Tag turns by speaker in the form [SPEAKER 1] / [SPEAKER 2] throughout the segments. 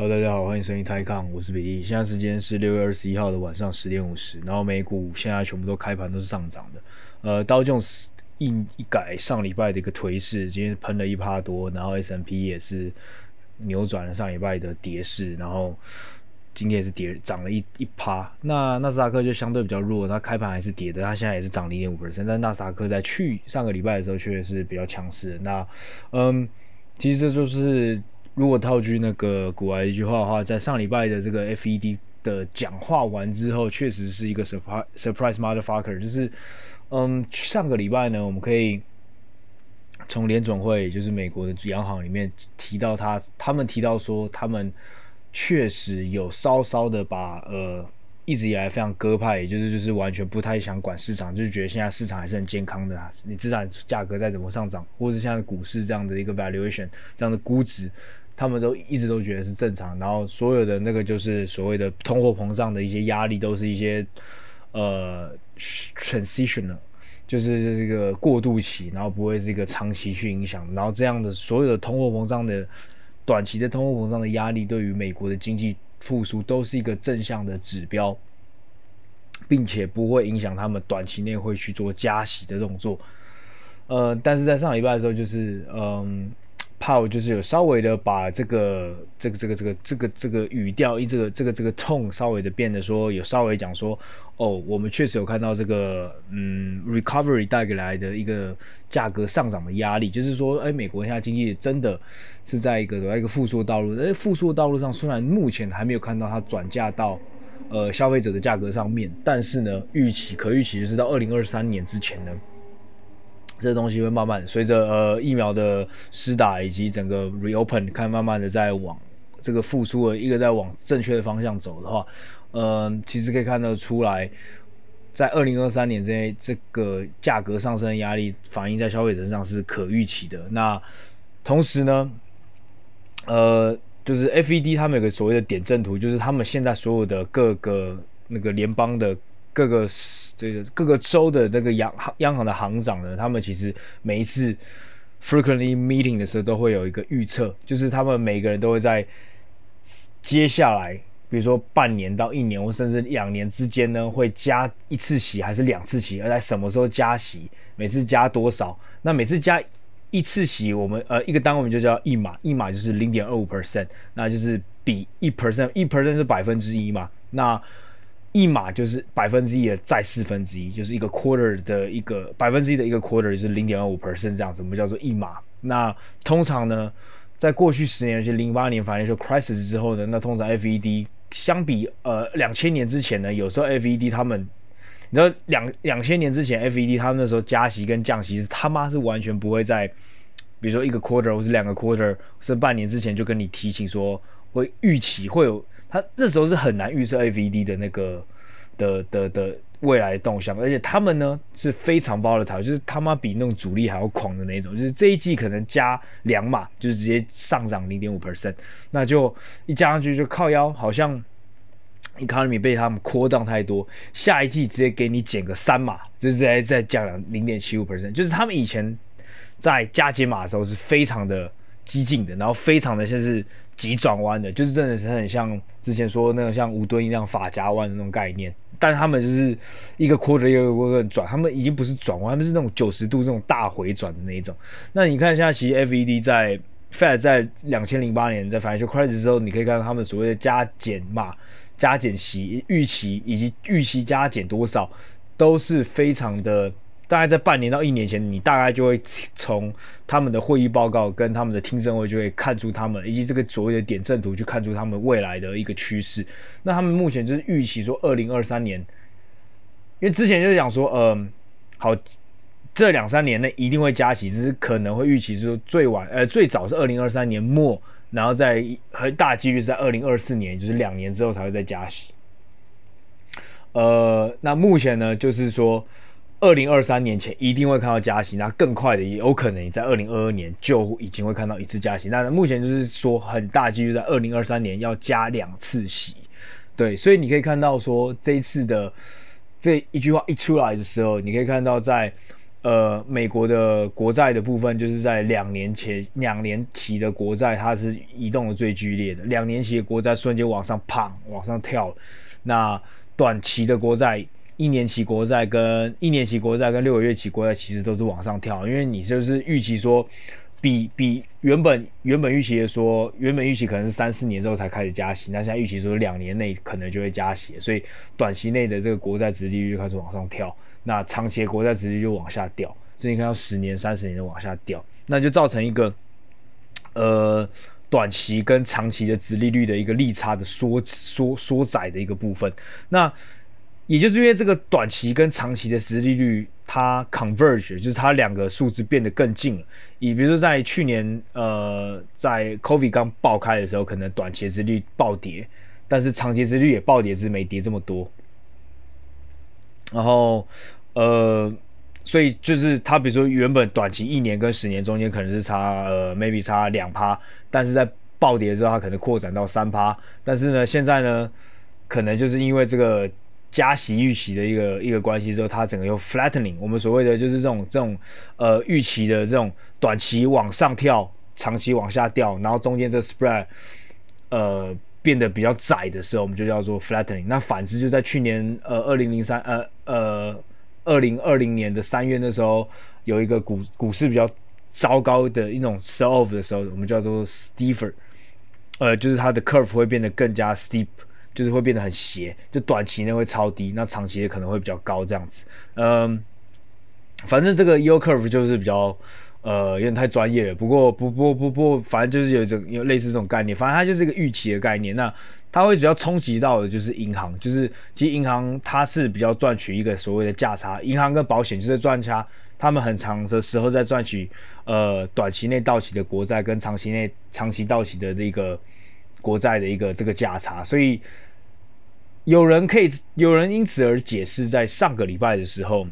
[SPEAKER 1] Hello，大家好，欢迎收听泰康，我是比利。现在时间是六月二十一号的晚上十点五十，然后美股现在全部都开盘都是上涨的。呃，道琼斯一一改上礼拜的一个颓势，今天喷了一趴多，然后 S&P 也是扭转了上礼拜的跌势，然后今天也是跌涨了一一趴。那纳斯达克就相对比较弱，它开盘还是跌的，它现在也是涨零点五 percent，但纳斯达克在去上个礼拜的时候确实是比较强势。那嗯，其实这就是。如果套句那个古来一句话的话，在上礼拜的这个 FED 的讲话完之后，确实是一个 surprise surprise motherfucker，就是，嗯，上个礼拜呢，我们可以从联总会，就是美国的央行里面提到他，他们提到说，他们确实有稍稍的把呃。一直以来非常鸽派，也就是就是完全不太想管市场，就是觉得现在市场还是很健康的啊。你资产价格再怎么上涨，或是现在股市这样的一个 valuation 这样的估值，他们都一直都觉得是正常。然后所有的那个就是所谓的通货膨胀的一些压力，都是一些呃 transitional，就是这个过渡期，然后不会是一个长期去影响。然后这样的所有的通货膨胀的短期的通货膨胀的压力，对于美国的经济。复苏都是一个正向的指标，并且不会影响他们短期内会去做加息的动作。呃，但是在上礼拜的时候，就是嗯，鲍就是有稍微的把这个这个这个这个这个这个语调，一这个这个这个 tone 稍微的变得说，有稍微讲说，哦，我们确实有看到这个嗯 recovery 带给来的一个价格上涨的压力，就是说，哎，美国现在经济真的是在一个在一个复苏的道路，哎，复苏的道路上，虽然目前还没有看到它转嫁到呃消费者的价格上面，但是呢，预期可预期就是到二零二三年之前呢。这东西会慢慢随着呃疫苗的施打以及整个 reopen，看慢慢的在往这个复苏的一个在往正确的方向走的话，嗯、呃，其实可以看得出来，在二零二三年这这个价格上升的压力反映在消费者身上是可预期的。那同时呢，呃，就是 FED 他们有个所谓的点阵图，就是他们现在所有的各个那个联邦的。各个这个各个州的那个央行央行的行长呢，他们其实每一次 frequently meeting 的时候都会有一个预测，就是他们每个人都会在接下来，比如说半年到一年或甚至两年之间呢，会加一次息还是两次息，而在什么时候加息，每次加多少？那每次加一次息，我们呃一个单位我们就叫一码，一码就是零点二五 percent，那就是比一 percent，一 percent 是百分之一嘛，那。一码就是百分之一的再四分之一，就是一个 quarter 的一个百分之一的一个 quarter 是零点二五 percent 这样子，我们叫做一码。那通常呢，在过去十年，就是零八年 financial crisis 之后呢，那通常 FED 相比呃两千年之前呢，有时候 FED 他们，你知道两两千年之前 FED 他们那时候加息跟降息是他妈是完全不会在，比如说一个 quarter 或是两个 quarter 是半年之前就跟你提醒说会预期会有。他那时候是很难预测 A V D 的那个的的的未来动向，而且他们呢是非常 volatile，就是他妈比那种主力还要狂的那种，就是这一季可能加两码，就是直接上涨零点五 percent，那就一加上去就靠腰，好像 economy 被他们扩张太多，下一季直接给你减个三码，就是再再降两零点七五 percent，就是他们以前在加减码的时候是非常的。激进的，然后非常的像是急转弯的，就是真的是很像之前说那个像吴敦义那样发夹弯的那种概念。但他们就是一个 quarter 一个 quarter 转，他们已经不是转弯，他们是那种九十度这种大回转的那一种。那你看现在其实 FED 在 Fed 在两千零八年在 financial crisis 之后，你可以看到他们所谓的加减码、加减息预期以及预期加减多少，都是非常的。大概在半年到一年前，你大概就会从他们的会议报告跟他们的听证会就会看出他们以及这个所谓的点阵图去看出他们未来的一个趋势。那他们目前就是预期说，二零二三年，因为之前就是讲说，嗯，好，这两三年内一定会加息，只是可能会预期说最晚，呃，最早是二零二三年末，然后在很大几率是在二零二四年，就是两年之后才会再加息。呃，那目前呢，就是说。二零二三年前一定会看到加息，那更快的也有可能你在二零二二年就已经会看到一次加息。那目前就是说很大几率在二零二三年要加两次息，对，所以你可以看到说这一次的这一句话一出来的时候，你可以看到在呃，美国的国债的部分，就是在两年前两年期的国债，它是移动的最剧烈的。两年期的国债瞬间往上砰往上跳，那短期的国债，一年期国债跟一年期国债跟六个月期国债其实都是往上跳，因为你就是预期说比，比原本原本预期的说，原本预期可能是三四年之后才开始加息，那现在预期说两年内可能就会加息，所以短期内的这个国债殖利率开始往上跳。那长期的国债殖利率就往下掉，所以你看到十年、三十年的往下掉，那就造成一个呃短期跟长期的殖利率的一个利差的缩缩缩窄的一个部分。那也就是因为这个短期跟长期的实利率它 converge，就是它两个数字变得更近了。以比如说在去年呃在 COVID 刚爆开的时候，可能短期殖利率暴跌，但是长期殖利率也暴跌，是没跌这么多。然后。呃，所以就是它，比如说原本短期一年跟十年中间可能是差呃 maybe 差两趴，但是在暴跌的时候它可能扩展到三趴，但是呢现在呢可能就是因为这个加息预期的一个一个关系之后，它整个又 flattening，我们所谓的就是这种这种呃预期的这种短期往上跳，长期往下掉，然后中间这 spread 呃变得比较窄的时候，我们就叫做 flattening。那反之就在去年呃二零零三呃呃。二零二零年的三月那时候，有一个股股市比较糟糕的一种 sell off 的时候，我们叫做 steeper，呃，就是它的 curve 会变得更加 steep，就是会变得很斜，就短期内会超低，那长期的可能会比较高这样子。嗯，反正这个 y e l curve 就是比较呃有点太专业了，不过不不不不，反正就是有一种有类似这种概念，反正它就是一个预期的概念。那它会比较冲击到的就是银行，就是其实银行它是比较赚取一个所谓的价差，银行跟保险就是赚差，他们很长的时候在赚取呃短期内到期的国债跟长期内长期到期的这个国债的一个这个价差，所以有人可以有人因此而解释，在上个礼拜的时候，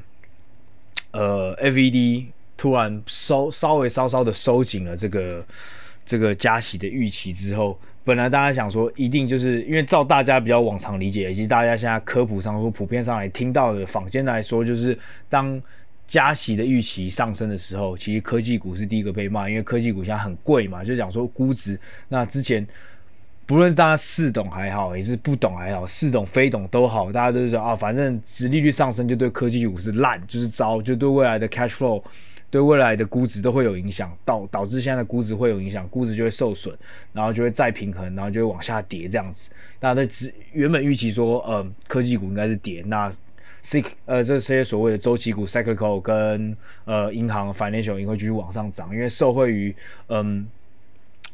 [SPEAKER 1] 呃，FED 突然收稍微稍稍的收紧了这个这个加息的预期之后。本来大家想说，一定就是因为照大家比较往常理解，以及大家现在科普上说普遍上来听到的坊间来说，就是当加息的预期上升的时候，其实科技股是第一个被骂，因为科技股现在很贵嘛，就讲说估值。那之前不论是大家似懂还好，也是不懂还好，似懂非懂都好，大家都是说啊，反正殖利率上升就对科技股是烂，就是糟，就对未来的 cash flow。对未来的估值都会有影响，导导致现在的估值会有影响，估值就会受损，然后就会再平衡，然后就会往下跌这样子。大家在原本预期说，呃，科技股应该是跌，那 C 呃这些所谓的周期股 cyclical 跟呃银行 financial 也会继续往上涨，因为受惠于嗯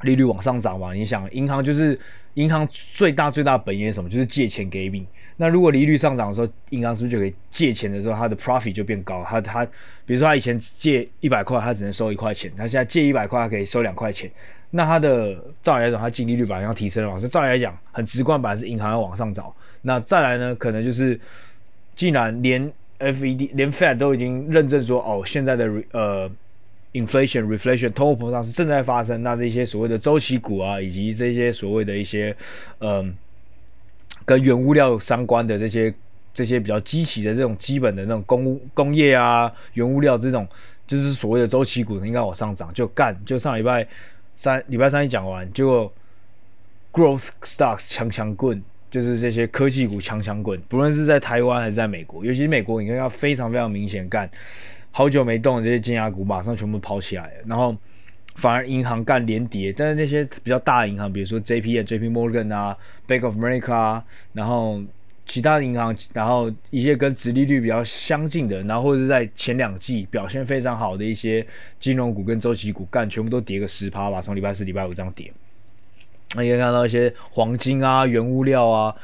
[SPEAKER 1] 利率往上涨嘛。你想，银行就是银行最大最大本业是什么？就是借钱给你。那如果利率上涨的时候，银行是不是就可以借钱的时候，它的 profit 就变高？它它，比如说它以前借一百块，它只能收一块钱，它现在借一百块，它可以收两块钱。那它的照理来讲，它净利率本来要提升了嘛？所以照理来讲，很直观，本来是银行要往上涨。那再来呢，可能就是既然连 FED 连 Fed 都已经认证说，哦，现在的呃 inflation reflation 通货膨胀是正在发生，那这些所谓的周期股啊，以及这些所谓的一些嗯。跟原物料相关的这些这些比较基期的这种基本的那种工工业啊，原物料这种就是所谓的周期股应该往上涨，就干就上礼拜三礼拜三一讲完，结果 growth stocks 强强滚，就是这些科技股强强滚，不论是在台湾还是在美国，尤其是美国，你看要非常非常明显干，好久没动的这些金牙股马上全部跑起来，然后。反而银行干连跌，但是那些比较大的银行，比如说 JP 啊、JP Morgan 啊、Bank of America 啊，然后其他银行，然后一些跟殖利率比较相近的，然后或者是在前两季表现非常好的一些金融股跟周期股，干全部都跌个十趴吧，从礼拜四、礼拜五这样跌。那也看到一些黄金啊、原物料啊、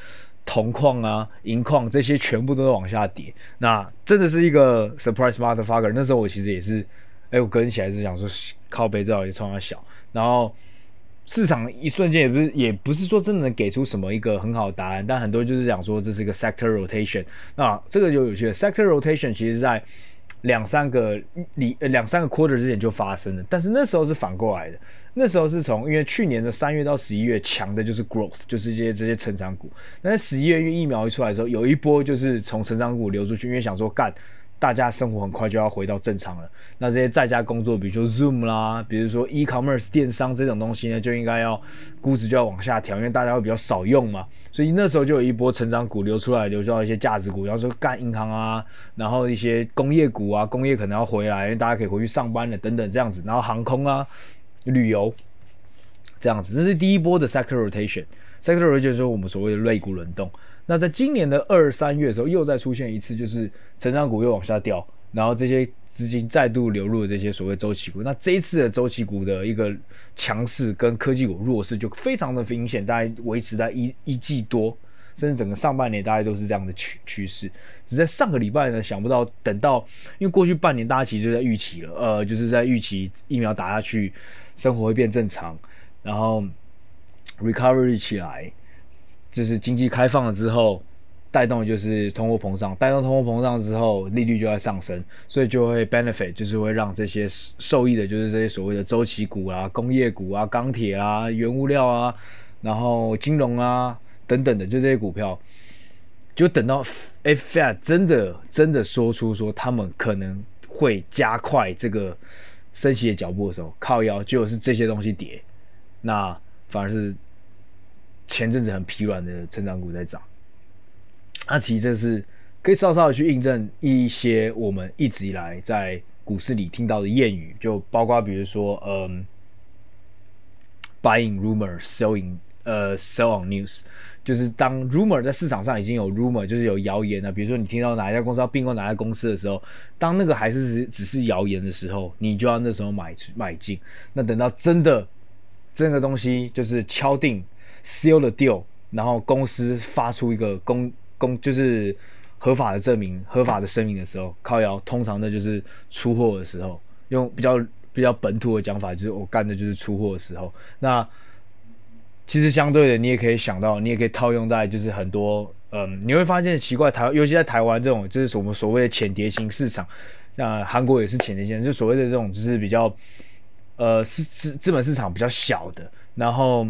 [SPEAKER 1] 铜矿啊、银矿这些全部都在往下跌，那真的是一个 surprise motherfucker。那时候我其实也是。哎，我跟起来是想说靠北，至少也创下小，然后市场一瞬间也不是也不是说真的能给出什么一个很好的答案，但很多就是讲说这是一个 sector rotation，那这个就有趣了。sector rotation 其实在两三个里两三个 quarter 之前就发生了，但是那时候是反过来的，那时候是从因为去年的三月到十一月强的就是 growth，就是这些这些成长股，但是十一月因疫苗一出来的时候，有一波就是从成长股流出去，因为想说干。大家生活很快就要回到正常了。那这些在家工作，比如说 Zoom 啦，比如说 e-commerce 电商这种东西呢，就应该要估值就要往下调，因为大家会比较少用嘛。所以那时候就有一波成长股流出来，流出到一些价值股，然后说干银行啊，然后一些工业股啊，工业可能要回来，因为大家可以回去上班了等等这样子。然后航空啊、旅游这样子，这是第一波的 sector rotation。sector rotation 就是说我们所谓的类股轮动。那在今年的二三月的时候，又再出现一次，就是成长股又往下掉，然后这些。资金再度流入了这些所谓周期股，那这一次的周期股的一个强势跟科技股弱势就非常的明显，大概维持在一一季多，甚至整个上半年大概都是这样的趋趋势。只在上个礼拜呢，想不到等到，因为过去半年大家其实就在预期了，呃，就是在预期疫苗打下去，生活会变正常，然后 recovery 起来，就是经济开放了之后。带动就是通货膨胀，带动通货膨胀之后，利率就在上升，所以就会 benefit，就是会让这些受益的，就是这些所谓的周期股啊、工业股啊、钢铁啊、原物料啊，然后金融啊等等的，就这些股票，就等到 Fed 真的真的说出说他们可能会加快这个升息的脚步的时候，靠腰就是这些东西跌，那反而是前阵子很疲软的成长股在涨。那其实这是可以稍稍的去印证一些我们一直以来在股市里听到的谚语，就包括比如说，嗯，buying rumor，selling，呃，sell on news，就是当 rumor 在市场上已经有 rumor，就是有谣言了。比如说你听到哪一家公司要并购哪一家公司的时候，当那个还是只只是谣言的时候，你就要那时候买买进。那等到真的这个东西就是敲定 seal the deal，然后公司发出一个公公就是合法的证明、合法的声明的时候，靠谣通常的就是出货的时候，用比较比较本土的讲法，就是我干的就是出货的时候。那其实相对的，你也可以想到，你也可以套用在就是很多嗯，你会发现奇怪，台尤其在台湾这种就是我们所谓的浅碟型市场，像韩国也是浅碟型，就所谓的这种就是比较呃是资资本市场比较小的，然后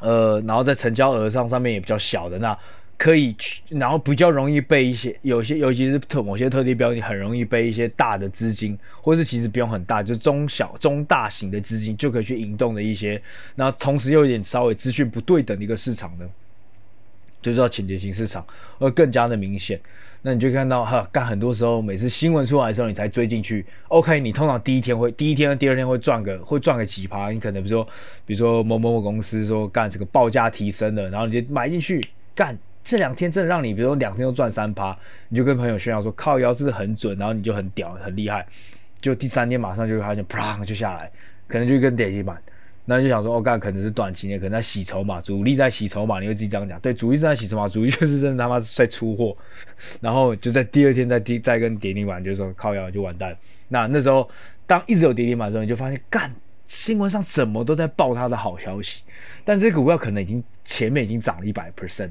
[SPEAKER 1] 呃然后在成交额上上面也比较小的那。可以去，然后比较容易被一些有些，尤其是特某些特定标的，很容易被一些大的资金，或是其实不用很大，就中小中大型的资金就可以去引动的一些，然后同时又有点稍微资讯不对等的一个市场呢，就叫浅碟型市场，会更加的明显。那你就看到哈，干很多时候每次新闻出来的时候，你才追进去。OK，你通常第一天会，第一天第二天会赚个会赚个几趴，你可能比如说比如说某某某公司说干这个报价提升了，然后你就买进去干。这两天真的让你，比如说两天都赚三趴，你就跟朋友炫耀说靠腰真的很准，然后你就很屌很厉害，就第三天马上就会发现砰就下来，可能就跟跌停板，那你就想说哦干可能是短期内可能在洗筹码，主力在洗筹码，你会自己这样讲，对，主力正在洗筹码，主力就是真的他妈在出货，然后就在第二天再第再跟跌停板，就是说靠腰就完蛋。那那时候当一直有跌停板的时候，你就发现干新闻上怎么都在报他的好消息，但这个股票可能已经前面已经涨了一百 percent。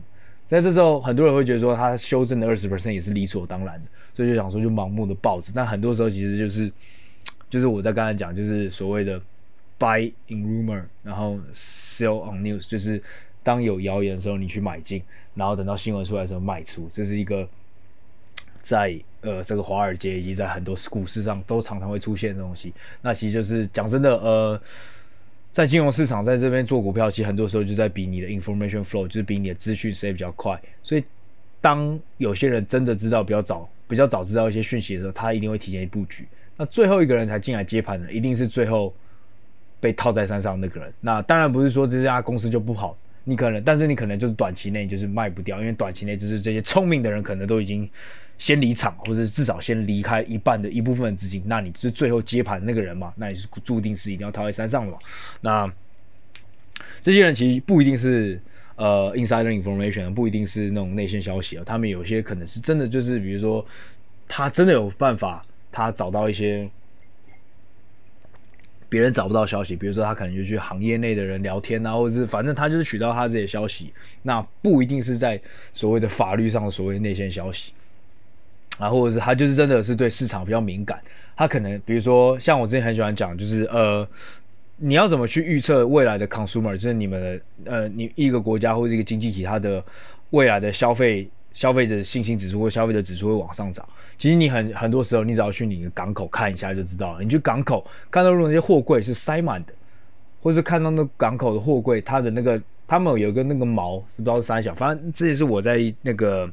[SPEAKER 1] 在这时候，很多人会觉得说，它修正的二十 percent 也是理所当然的，所以就想说就盲目的抱着。但很多时候其实就是，就是我在刚才讲，就是所谓的 buy in rumor，然后 sell on news，就是当有谣言的时候你去买进，然后等到新闻出来的时候卖出，这是一个在呃这个华尔街以及在很多股市上都常常会出现的东西。那其实就是讲真的，呃。在金融市场，在这边做股票，其实很多时候就在比你的 information flow，就是比你的资讯谁比较快。所以，当有些人真的知道比较早、比较早知道一些讯息的时候，他一定会提前布局。那最后一个人才进来接盘的，一定是最后被套在山上那个人。那当然不是说这家公司就不好，你可能，但是你可能就是短期内就是卖不掉，因为短期内就是这些聪明的人可能都已经。先离场，或者至少先离开一半的一部分资金，那你是最后接盘那个人嘛？那你是注定是一定要套在山上的嘛？那这些人其实不一定是呃 insider information，不一定是那种内线消息啊。他们有些可能是真的，就是比如说他真的有办法，他找到一些别人找不到消息，比如说他可能就去行业内的人聊天啊，或者是反正他就是取到他这些消息，那不一定是在所谓的法律上所谓内线消息。啊，或者是他就是真的是对市场比较敏感，他可能比如说像我之前很喜欢讲，就是呃，你要怎么去预测未来的 consumer，就是你们的呃，你一个国家或者一个经济体它的未来的消费消费者信心指数或消费者指数会往上涨。其实你很很多时候，你只要去你的港口看一下就知道了。你去港口看到如果那些货柜是塞满的，或是看到那港口的货柜，它的那个他们有一个那个毛是不知道是三小，反正这也是我在那个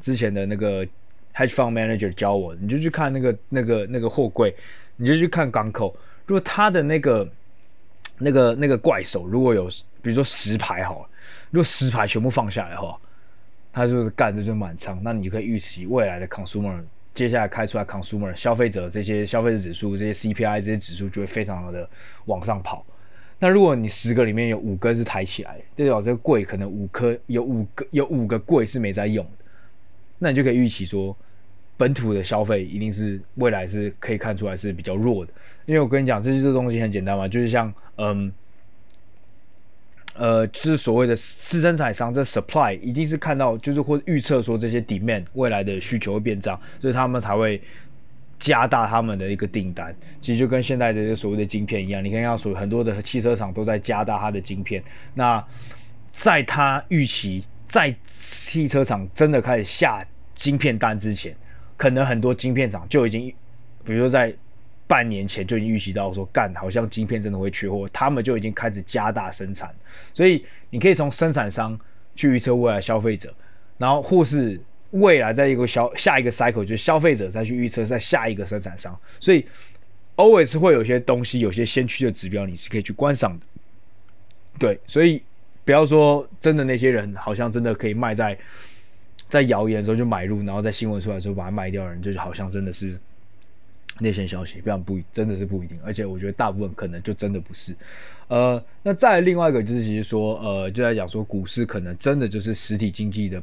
[SPEAKER 1] 之前的那个 hedge fund manager 教我，你就去看那个那个那个货柜，你就去看港口，如果它的那个那个那个怪手如果有比如说十排好了，如果十排全部放下来的话，它就是干这就满仓，那你就可以预期未来的 consumer。接下来开出来，consumer 消费者这些消费者指数，这些 CPI 这些指数就会非常的往上跑。那如果你十个里面有五个是抬起来，代表这个柜可能五颗有五个有五个柜是没在用的，那你就可以预期说，本土的消费一定是未来是可以看出来是比较弱的。因为我跟你讲，这些这东西很简单嘛，就是像嗯。呃，就是所谓的次生产商，这 supply 一定是看到，就是会预测说这些 demand 未来的需求会变涨，所以他们才会加大他们的一个订单。其实就跟现在的所谓的晶片一样，你看，要所很多的汽车厂都在加大它的晶片。那在他预期在汽车厂真的开始下晶片单之前，可能很多晶片厂就已经，比如说在。半年前就已经预习到说，干好像晶片真的会缺货，他们就已经开始加大生产。所以你可以从生产商去预测未来消费者，然后或是未来在一个消下一个 cycle，就是消费者再去预测在下一个生产商。所以 always 会有些东西，有些先驱的指标你是可以去观赏的。对，所以不要说真的那些人好像真的可以卖在在谣言的时候就买入，然后在新闻出来的时候把它卖掉的人，就是好像真的是。内线消息非常不，真的是不一定，而且我觉得大部分可能就真的不是。呃，那再另外一个就是，其实说，呃，就在讲说股市可能真的就是实体经济的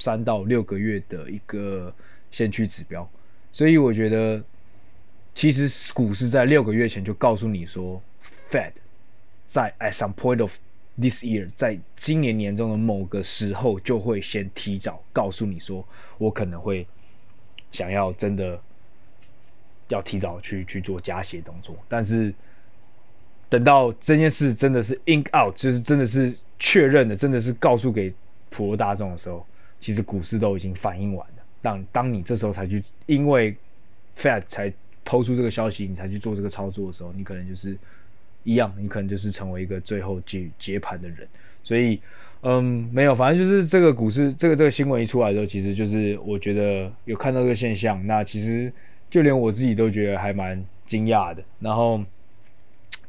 [SPEAKER 1] 三到六个月的一个先驱指标。所以我觉得，其实股市在六个月前就告诉你说，Fed 在 at some point of this year，在今年年中的某个时候就会先提早告诉你说，我可能会想要真的。要提早去去做加息动作，但是等到这件事真的是 ink out，就是真的是确认的，真的是告诉给普罗大众的时候，其实股市都已经反应完了。当当你这时候才去，因为 Fed 才抛出这个消息，你才去做这个操作的时候，你可能就是一样，你可能就是成为一个最后接接盘的人。所以，嗯，没有，反正就是这个股市，这个这个新闻一出来的时候，其实就是我觉得有看到这个现象，那其实。就连我自己都觉得还蛮惊讶的，然后，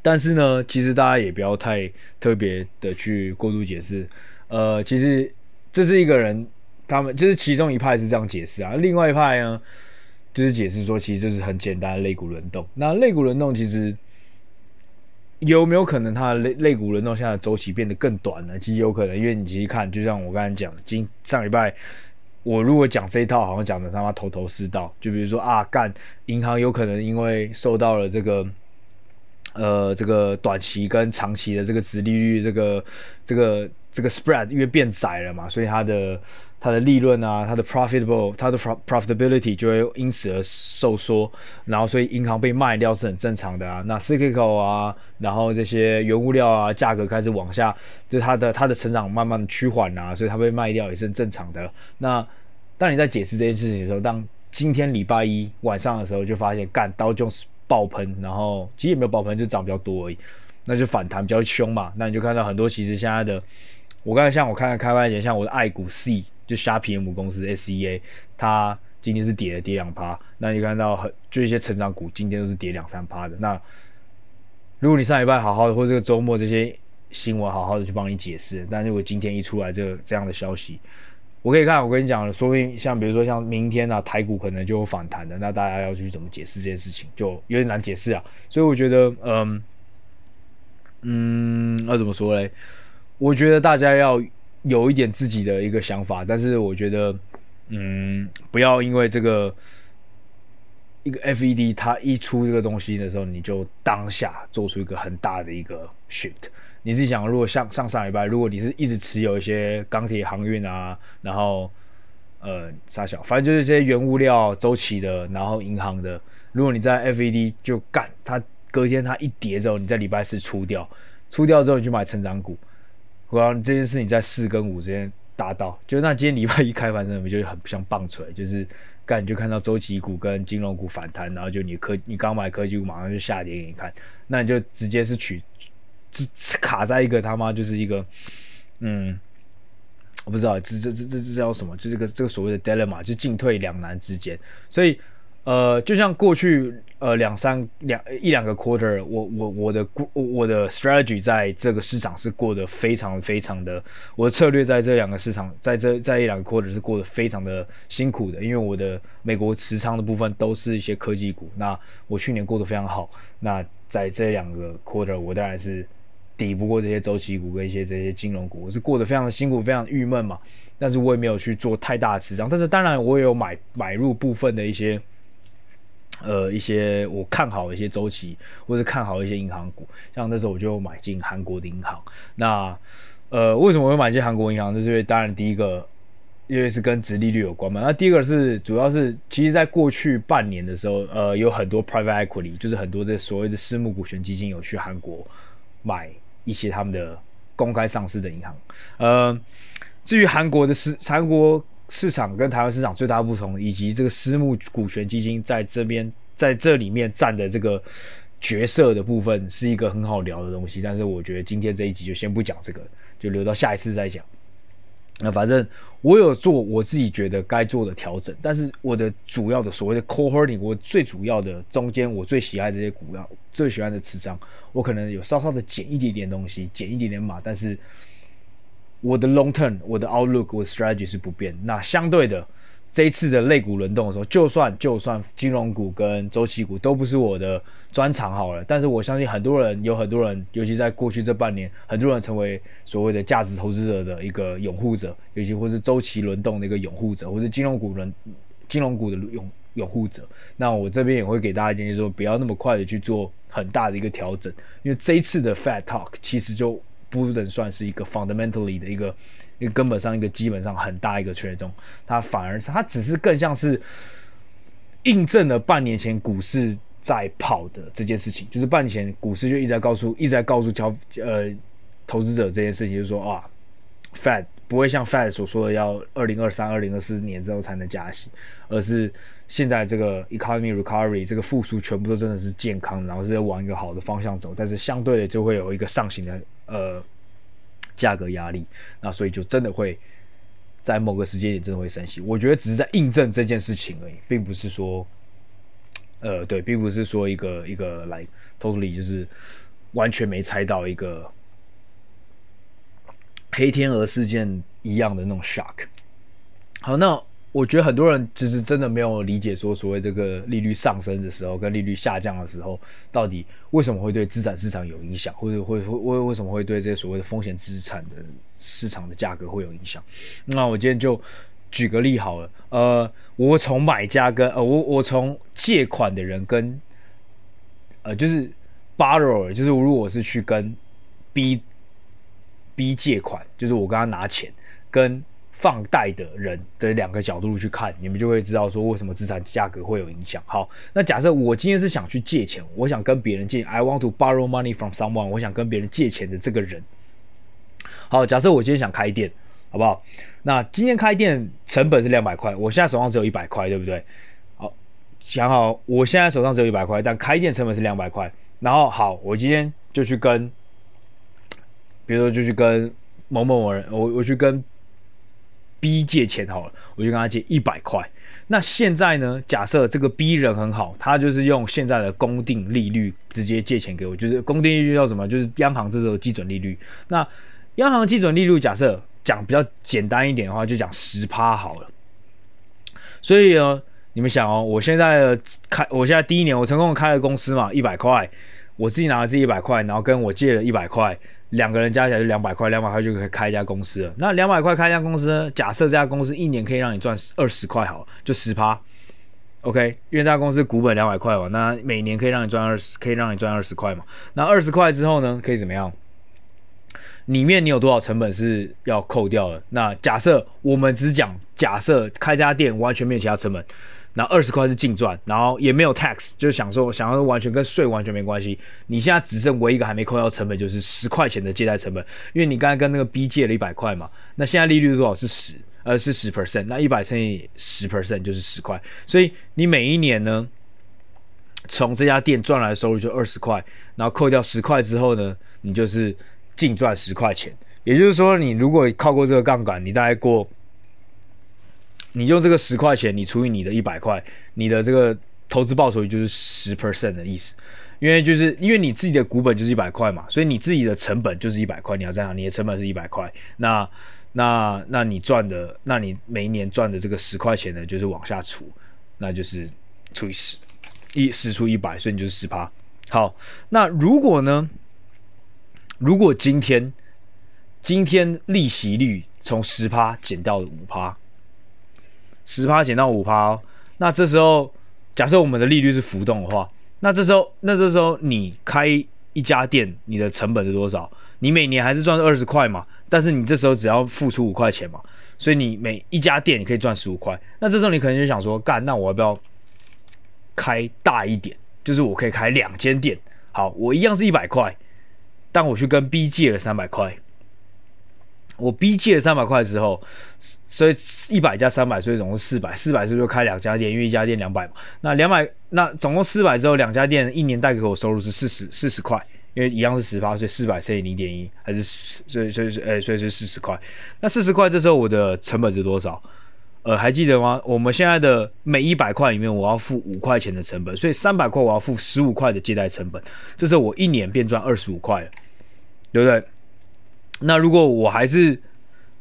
[SPEAKER 1] 但是呢，其实大家也不要太特别的去过度解释。呃，其实这是一个人，他们就是其中一派是这样解释啊，另外一派呢，就是解释说，其实就是很简单的肋骨轮动。那肋骨轮动其实有没有可能它的类类股轮动现在周期变得更短呢？其实有可能，因为你其实看，就像我刚才讲，今上礼拜。我如果讲这一套，好像讲的他妈头头是道。就比如说啊，干银行有可能因为受到了这个，呃，这个短期跟长期的这个殖利率，这个这个这个 spread 因为变窄了嘛，所以它的它的利润啊，它的 profitable，它的 profitability 就会因此而收缩，然后所以银行被卖掉是很正常的啊。那 cyclical 啊，然后这些原物料啊价格开始往下，就它的它的成长慢慢趋缓啊，所以它被卖掉也是很正常的。那当你在解释这件事情的时候，当今天礼拜一晚上的时候，就发现干刀就是爆喷，然后其实也没有爆喷，就涨比较多而已，那就反弹比较凶嘛。那你就看到很多其实现在的，我刚才像我看看开发前，像我的爱股 C 就虾皮母公司 SEA，它今天是跌了跌两趴。那你看到很就一些成长股今天都是跌两三趴的。那如果你上礼拜好好的，或这个周末这些新闻好好的去帮你解释，但如果今天一出来这个这样的消息。我可以看，我跟你讲，说不定像比如说像明天啊，台股可能就有反弹的，那大家要去怎么解释这件事情，就有点难解释啊。所以我觉得，嗯，嗯，要怎么说嘞？我觉得大家要有一点自己的一个想法，但是我觉得，嗯，不要因为这个一个 FED 它一出这个东西的时候，你就当下做出一个很大的一个 shift。你自己想，如果像上上礼拜，如果你是一直持有一些钢铁航运啊，然后呃啥小，反正就是这些原物料周期的，然后银行的，如果你在 FED 就干，它隔天它一跌之后，你在礼拜四出掉，出掉之后你去买成长股，我讲这件事你在四跟五之间达到，就那今天礼拜一开盘真的就很像棒槌，就是干你就看到周期股跟金融股反弹，然后就你科你刚买科技股马上就下跌给你看，那你就直接是取，只卡在一个他妈就是一个，嗯，我不知道这这这这这叫什么？就这个这个所谓的 dilemma，就进退两难之间，所以。呃，就像过去呃两三两一两个 quarter，我我我的我的 strategy 在这个市场是过得非常非常的，我的策略在这两个市场，在这在一两个 quarter 是过得非常的辛苦的，因为我的美国持仓的部分都是一些科技股，那我去年过得非常好，那在这两个 quarter 我当然是抵不过这些周期股跟一些这些金融股，我是过得非常的辛苦，非常郁闷嘛，但是我也没有去做太大的持仓，但是当然我也有买买入部分的一些。呃，一些我看好一些周期，或者看好一些银行股，像那时候我就买进韩国的银行。那呃，为什么会买进韩国银行？就是因为当然第一个，因为是跟殖利率有关嘛。那第二个是主要是，其实在过去半年的时候，呃，有很多 private equity，就是很多这所谓的私募股权基金有去韩国买一些他们的公开上市的银行。呃，至于韩国的私韩国。市场跟台湾市场最大的不同，以及这个私募股权基金在这边在这里面占的这个角色的部分，是一个很好聊的东西。但是我觉得今天这一集就先不讲这个，就留到下一次再讲。那反正我有做我自己觉得该做的调整，但是我的主要的所谓的 core holding，我最主要的中间我最喜爱这些股票，最喜欢的持仓，我可能有稍稍的减一点点东西，减一点点码，但是。我的 long term，我的 outlook，我的 strategy 是不变。那相对的，这一次的类股轮动的时候，就算就算金融股跟周期股都不是我的专长好了，但是我相信很多人有很多人，尤其在过去这半年，很多人成为所谓的价值投资者的一个拥护者，尤其或是周期轮动的一个拥护者，或是金融股轮金融股的拥拥护者。那我这边也会给大家建议说，不要那么快的去做很大的一个调整，因为这一次的 fat talk 其实就。不能算是一个 fundamentally 的一个一个根本上一个基本上很大一个缺洞，它反而它只是更像是印证了半年前股市在跑的这件事情，就是半年前股市就一直在告诉一直在告诉交呃投资者这件事情，就是说啊，Fed 不会像 Fed 所说的要二零二三、二零二四年之后才能加息，而是现在这个 economy recovery 这个复苏全部都真的是健康，然后是在往一个好的方向走，但是相对的就会有一个上行的。呃，价格压力，那所以就真的会在某个时间点真的会升息。我觉得只是在印证这件事情而已，并不是说，呃，对，并不是说一个一个来 totally 就是完全没猜到一个黑天鹅事件一样的那种 shock。好，那。我觉得很多人其实真的没有理解说，所谓这个利率上升的时候跟利率下降的时候，到底为什么会对资产市场有影响，或者会会为为什么会对这些所谓的风险资产的市场的价格会有影响？那我今天就举个例好了，呃，我从买家跟呃我我从借款的人跟呃就是 borrower，就是如果我是去跟 B B 借款，就是我跟他拿钱跟。放贷的人的两个角度去看，你们就会知道说为什么资产价格会有影响。好，那假设我今天是想去借钱，我想跟别人借，I want to borrow money from someone，我想跟别人借钱的这个人。好，假设我今天想开店，好不好？那今天开店成本是两百块，我现在手上只有一百块，对不对？好，想好，我现在手上只有一百块，但开店成本是两百块。然后好，我今天就去跟，比如说就去跟某某某人，我我去跟。B 借钱好了，我就跟他借一百块。那现在呢？假设这个 B 人很好，他就是用现在的公定利率直接借钱给我，就是公定利率叫什么？就是央行这时候基准利率。那央行基准利率假设讲比较简单一点的话，就讲十趴好了。所以呢，你们想哦，我现在开，我现在第一年我成功开了公司嘛，一百块，我自己拿了这一百块，然后跟我借了一百块。两个人加起来就两百块，两百块就可以开一家公司了。那两百块开一家公司呢，假设这家公司一年可以让你赚二十块，好，就十趴，OK？因为这家公司股本两百块嘛，那每年可以让你赚二十，可以让你赚二十块嘛。那二十块之后呢，可以怎么样？里面你有多少成本是要扣掉的？那假设我们只讲假设开家店完全没有其他成本。那二十块是净赚，然后也没有 tax，就是想说想要完全跟税完全没关系。你现在只剩唯一一个还没扣掉成本，就是十块钱的借贷成本，因为你刚才跟那个 B 借了一百块嘛，那现在利率是多少？是十，呃，是十 percent。那一百乘以十 percent 就是十块。所以你每一年呢，从这家店赚来的收入就二十块，然后扣掉十块之后呢，你就是净赚十块钱。也就是说，你如果靠过这个杠杆，你大概过，你用这个十块钱，你除以你的一百块，你的这个投资报酬率就是十 percent 的意思。因为就是因为你自己的股本就是一百块嘛，所以你自己的成本就是一百块。你要这样，你的成本是一百块，那那那你赚的，那你每一年赚的这个十块钱呢，就是往下除，那就是除以十，一十除一百，所以你就是十趴。好，那如果呢？如果今天今天利息率从十趴减到五趴，十趴减到五趴哦，那这时候假设我们的利率是浮动的话。那这时候，那这时候你开一家店，你的成本是多少？你每年还是赚二十块嘛？但是你这时候只要付出五块钱嘛，所以你每一家店你可以赚十五块。那这时候你可能就想说，干，那我要不要开大一点？就是我可以开两间店。好，我一样是一百块，但我去跟 B 借了三百块。我 B 借了三百块之后，所以一百加三百，所以总共四百。四百是不是就开两家店？因为一家店两百嘛。那两百，那总共四百之后，两家店一年带给我收入是四十四十块，因为一样是十八，所以四百乘以零点一，还是所以所以是诶，所以是四十块。那四十块这时候我的成本是多少？呃，还记得吗？我们现在的每一百块里面，我要付五块钱的成本，所以三百块我要付十五块的借贷成本。这时候我一年便赚二十五块了，对不对？那如果我还是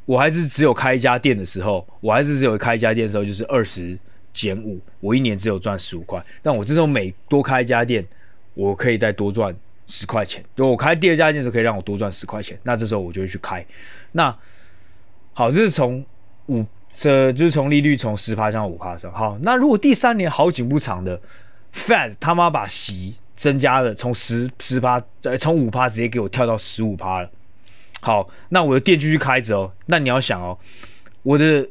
[SPEAKER 1] 我还是只有开一家店的时候，我还是只有开一家店的时候，就是二十减五，我一年只有赚十五块。但我这时候每多开一家店，我可以再多赚十块钱。就我开第二家店的时候，可以让我多赚十块钱。那这时候我就会去开。那好，这是从五，这就是从利率从十趴降到五趴的时候。好，那如果第三年好景不长的，Fed 他妈把息增加了，从十十趴，呃，从五趴直接给我跳到十五趴了。好，那我的店继续开着哦。那你要想哦，我的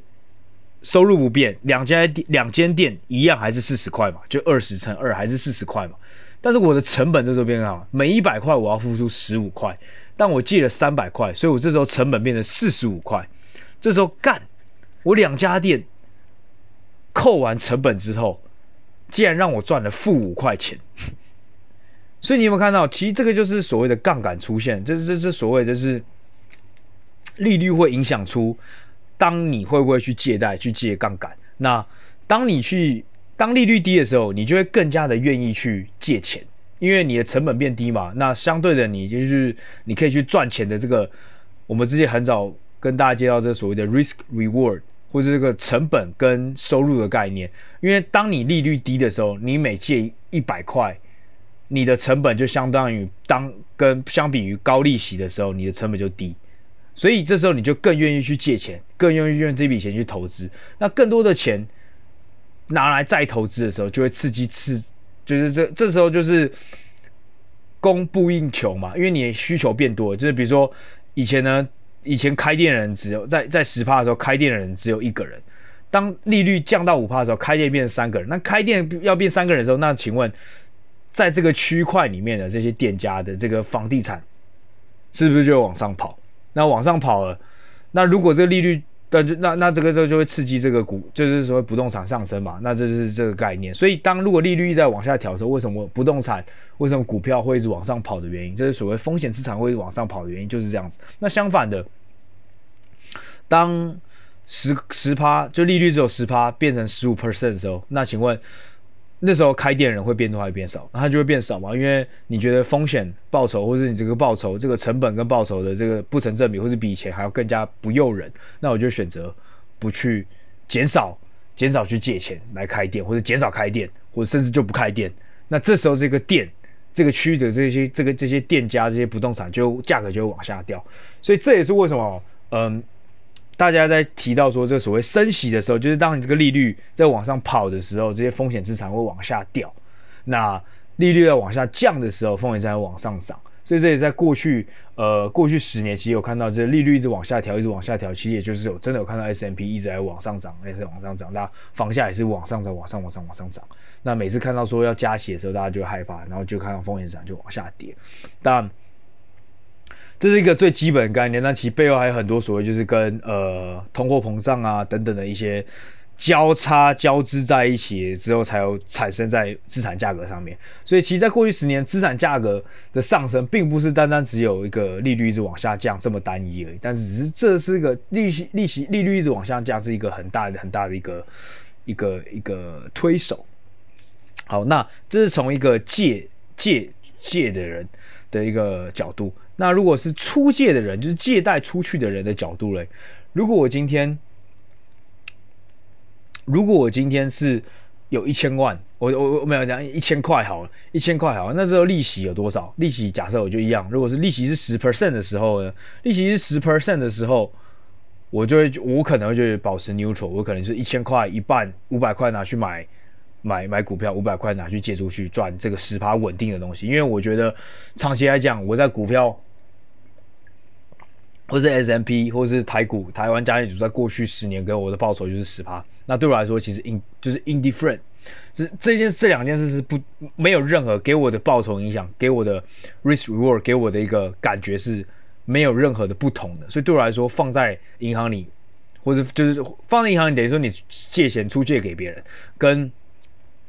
[SPEAKER 1] 收入不变，两家店两间店一样还是四十块嘛，就二十乘二还是四十块嘛。但是我的成本在这时候变好，每一百块我要付出十五块，但我借了三百块，所以我这时候成本变成四十五块。这时候干，我两家店扣完成本之后，竟然让我赚了负五块钱。所以你有没有看到？其实这个就是所谓的杠杆出现，这这这所谓的就是。利率会影响出，当你会不会去借贷、去借杠杆？那当你去当利率低的时候，你就会更加的愿意去借钱，因为你的成本变低嘛。那相对的，你就是你可以去赚钱的这个，我们之前很早跟大家介绍这所谓的 risk reward，或者这个成本跟收入的概念。因为当你利率低的时候，你每借一百块，你的成本就相当于当跟相比于高利息的时候，你的成本就低。所以这时候你就更愿意去借钱，更愿意用这笔钱去投资。那更多的钱拿来再投资的时候，就会刺激刺，就是这这时候就是供不应求嘛。因为你需求变多，就是比如说以前呢，以前开店的人只有在在十趴的时候开店的人只有一个人，当利率降到五趴的时候，开店变成三个人。那开店要变三个人的时候，那请问在这个区块里面的这些店家的这个房地产是不是就往上跑？那往上跑了，那如果这个利率，那就那那这个时候就会刺激这个股，就是说不动产上升嘛。那这是这个概念。所以当如果利率一直在往下调的时候，为什么不动产，为什么股票会一直往上跑的原因？这是所谓风险资产会一直往上跑的原因，就是这样子。那相反的，当十十趴就利率只有十趴变成十五 percent 的时候，那请问？那时候开店人会变多还是变少？那它就会变少嘛，因为你觉得风险报酬，或是你这个报酬这个成本跟报酬的这个不成正比，或是比以前还要更加不诱人，那我就选择不去减少减少去借钱来开店，或者减少开店，或者甚至就不开店。那这时候这个店这个区域的这些这个这些店家这些不动产就价格就会往下掉。所以这也是为什么嗯。大家在提到说这所谓升息的时候，就是当你这个利率在往上跑的时候，这些风险资产会往下掉；那利率在往下降的时候，风险资产会往上涨。所以这也在过去呃过去十年，其实有看到这利率一直往下调，一直往下调，其实也就是有真的有看到 S M P 一直在往上涨，一直在往上涨。那房价也是往上涨，往上往上往上涨。那每次看到说要加息的时候，大家就害怕，然后就看到风险资产就往下跌。但这是一个最基本的概念，但其背后还有很多所谓就是跟呃通货膨胀啊等等的一些交叉交织在一起之后，才有产生在资产价格上面。所以其实，在过去十年，资产价格的上升，并不是单单只有一个利率一直往下降这么单一而已，但是只是这是一个利息利息利率一直往下降，是一个很大的很大的一个一个一个推手。好，那这是从一个借借借的人的一个角度。那如果是出借的人，就是借贷出去的人的角度嘞，如果我今天，如果我今天是有一千万，我我我没有讲一千块好了，一千块好，那时候利息有多少？利息假设我就一样，如果是利息是十 percent 的时候呢，利息是十 percent 的时候，我就会我可能会就保持 neutral，我可能是一千块一半五百块拿去买。买买股票五百块拿去借出去赚这个十趴稳定的东西，因为我觉得长期来讲，我在股票或是 S M P 或是台股台湾加权指数，在过去十年给我的报酬就是十趴。那对我来说，其实 in 就是 indifferent，这这件这两件事是不没有任何给我的报酬影响，给我的 risk reward 给我的一个感觉是没有任何的不同的。所以对我来说，放在银行里或者就是放在银行里，等于说你借钱出借给别人跟。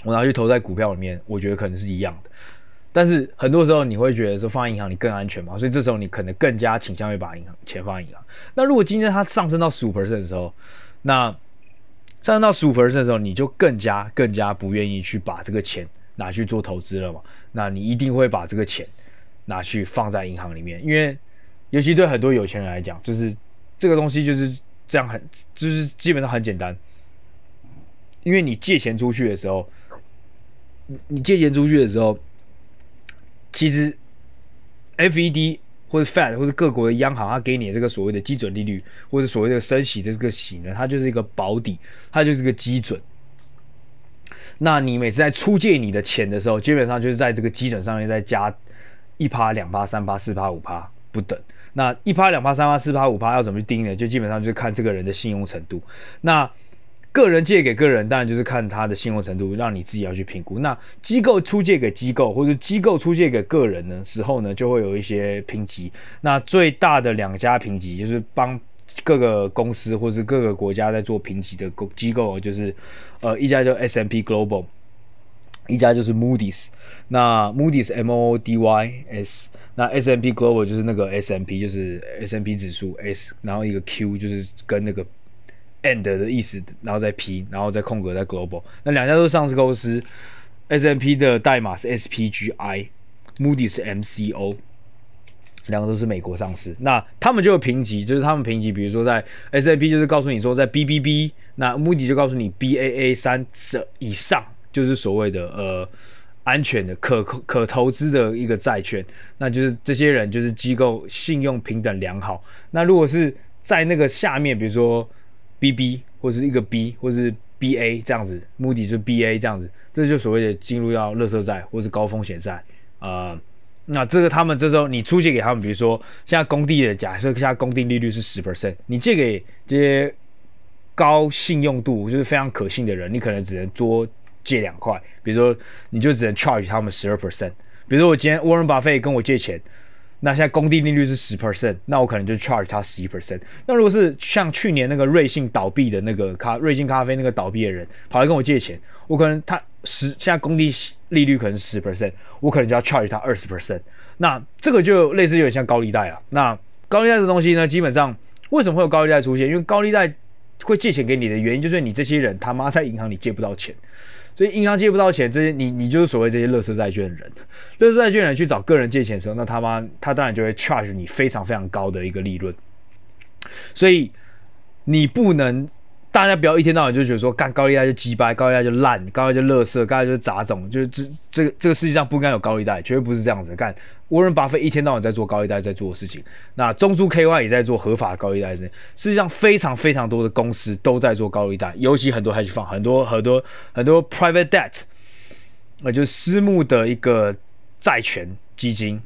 [SPEAKER 1] 我拿去投在股票里面，我觉得可能是一样的，但是很多时候你会觉得说放银行你更安全嘛，所以这时候你可能更加倾向于把银行钱放银行。那如果今天它上升到十五 percent 的时候，那上升到十五 percent 的时候，你就更加更加不愿意去把这个钱拿去做投资了嘛？那你一定会把这个钱拿去放在银行里面，因为尤其对很多有钱人来讲，就是这个东西就是这样很，就是基本上很简单，因为你借钱出去的时候。你你借钱出去的时候，其实 FED 或者 Fed 或者各国的央行，它给你的这个所谓的基准利率，或者所谓的升息的这个息呢，它就是一个保底，它就是个基准。那你每次在出借你的钱的时候，基本上就是在这个基准上面再加一趴、两趴、三趴、四趴、五趴不等。那一趴、两趴、三趴、四趴、五趴要怎么去定呢？就基本上就是看这个人的信用程度。那个人借给个人，当然就是看他的信用程度，让你自己要去评估。那机构出借给机构，或者机构出借给个人的时候呢，就会有一些评级。那最大的两家评级，就是帮各个公司或是各个国家在做评级的机构，就是呃一家叫 S&P Global，一家就是 Moody's。那 Moody's M O O D Y S，那 S&P Global 就是那个 S&P，就是 S&P 指数 S，然后一个 Q 就是跟那个。And 的意思，然后再 P，然后再空格再 global，那两家都是上市公司，S&P 的代码是 SPGI，Moody 是 MCO，两个都是美国上市。那他们就有评级，就是他们评级，比如说在 S&P 就是告诉你说在 BBB，那 Moody 就告诉你 BAA 三者以上，就是所谓的呃安全的可可投资的一个债券，那就是这些人就是机构信用平等良好。那如果是在那个下面，比如说。B B 或者是一个 B 或是 B A 这样子，目的就是 B A 这样子，这就所谓的进入到垃圾债或是高风险债啊、那这个他们这时候你出借给他们，比如说现在工地的假设现在工地利率是十 percent，你借给这些高信用度就是非常可信的人，你可能只能多借两块，比如说你就只能 charge 他们十二 percent。比如说我今天沃伦巴菲跟我借钱。那现在工地利率是十 percent，那我可能就 charge 他十一 percent。那如果是像去年那个瑞幸倒闭的那个咖瑞幸咖啡那个倒闭的人跑来跟我借钱，我可能他十现在工地利率可能是十 percent，我可能就要 charge 他二十 percent。那这个就类似有点像高利贷啊。那高利贷这东西呢，基本上为什么会有高利贷出现？因为高利贷会借钱给你的原因，就是你这些人他妈在银行里借不到钱。所以银行借不到钱，这些你你就是所谓这些乐色债券人，乐色债券人去找个人借钱的时候，那他妈他当然就会 charge 你非常非常高的一个利润。所以你不能，大家不要一天到晚就觉得说干高利贷就鸡掰，高利贷就烂，高利贷就垃圾，高利贷就杂种，就是这这个这个世界上不应该有高利贷，绝对不是这样子干。沃伦巴菲一天到晚在做高利贷在做的事情，那中珠 KY 也在做合法的高利贷事。实际上，非常非常多的公司都在做高利贷，尤其很多 hedge fund，很多很多很多 private debt，那就是私募的一个债权基金，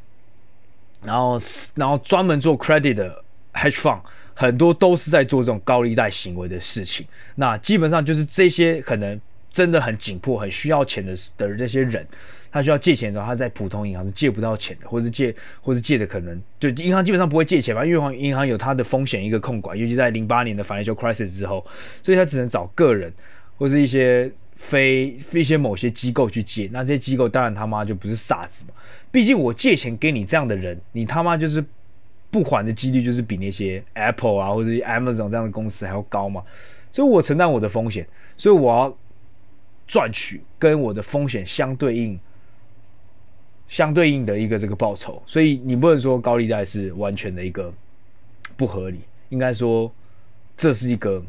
[SPEAKER 1] 然后然后专门做 credit 的 hedge fund，很多都是在做这种高利贷行为的事情。那基本上就是这些可能真的很紧迫、很需要钱的的这些人。他需要借钱的时候，他在普通银行是借不到钱的，或是借，或是借的可能就银行基本上不会借钱嘛，因为银行有它的风险一个控管，尤其在零八年的 financial crisis 之后，所以他只能找个人或是一些非一些某些机构去借。那这些机构当然他妈就不是傻子嘛，毕竟我借钱给你这样的人，你他妈就是不还的几率就是比那些 Apple 啊或者 Amazon 这样的公司还要高嘛，所以我承担我的风险，所以我要。赚取跟我的风险相对应、相对应的一个这个报酬，所以你不能说高利贷是完全的一个不合理，应该说这是一个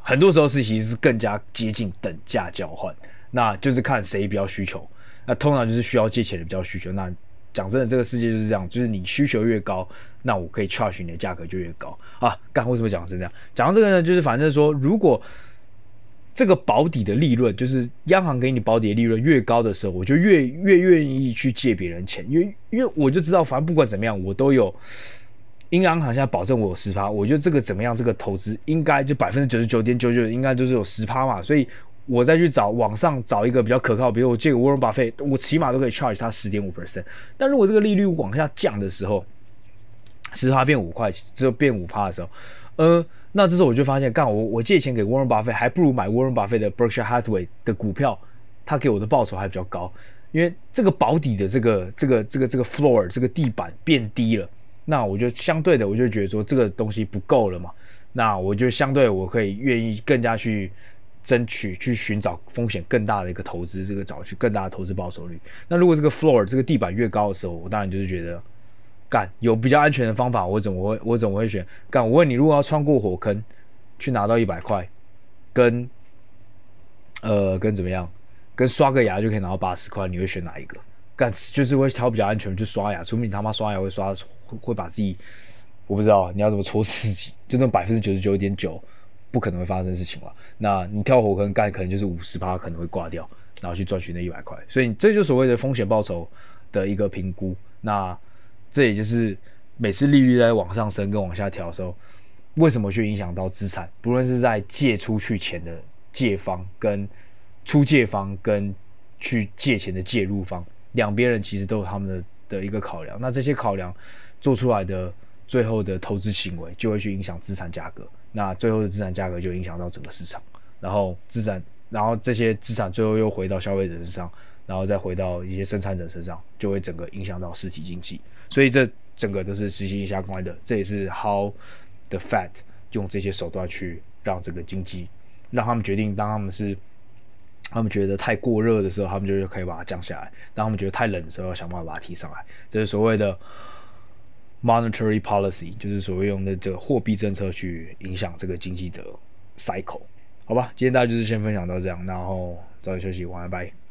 [SPEAKER 1] 很多时候是其实是更加接近等价交换，那就是看谁比较需求，那通常就是需要借钱的比较需求。那讲真的，这个世界就是这样，就是你需求越高，那我可以 charge 你的价格就越高啊。干，为什么讲成这样？讲到这个呢，就是反正说如果。这个保底的利润，就是央行给你保底的利润越高的时候，我就越越愿意去借别人钱，因为因为我就知道，反正不管怎么样，我都有银行现在保证我有十趴，我觉得这个怎么样，这个投资应该就百分之九十九点九九应该就是有十趴嘛，所以我再去找网上找一个比较可靠，比如我借个沃伦巴菲，我起码都可以 charge 他十点五 percent，但如果这个利率往下降的时候，十趴变五块，只有变五趴的时候，呃。那这时候我就发现，干我我借钱给沃伦巴菲，还不如买沃伦巴菲的 Berkshire Hathaway 的股票，他给我的报酬还比较高，因为这个保底的这个这个这个这个 floor 这个地板变低了，那我就相对的我就觉得说这个东西不够了嘛，那我就相对我可以愿意更加去争取去寻找风险更大的一个投资，这个找去更大的投资报酬率。那如果这个 floor 这个地板越高的时候，我当然就是觉得。干有比较安全的方法，我怎么会我怎么会选？干我问你，如果要穿过火坑去拿到一百块，跟呃跟怎么样，跟刷个牙就可以拿到八十块，你会选哪一个？干就是会挑比较安全，就刷牙，除非你他妈刷牙会刷会会把自己，我不知道你要怎么戳自己，就那种百分之九十九点九不可能会发生事情了。那你跳火坑干可能就是五十趴可能会挂掉，然后去赚取那一百块，所以这就所谓的风险报酬的一个评估。那这也就是每次利率在往上升跟往下调的时候，为什么去影响到资产？不论是在借出去钱的借方跟出借方跟去借钱的介入方，两边人其实都有他们的的一个考量。那这些考量做出来的最后的投资行为，就会去影响资产价格。那最后的资产价格就影响到整个市场，然后资产，然后这些资产最后又回到消费者身上。然后再回到一些生产者身上，就会整个影响到实体经济，所以这整个都是息息相关的。这也是 How the Fed 用这些手段去让这个经济，让他们决定，当他们是他们觉得太过热的时候，他们就可以把它降下来；当他们觉得太冷的时候，想办法把它提上来。这是所谓的 monetary policy，就是所谓用的这个货币政策去影响这个经济的 cycle。好吧，今天大家就是先分享到这样，然后早点休息，晚安，拜。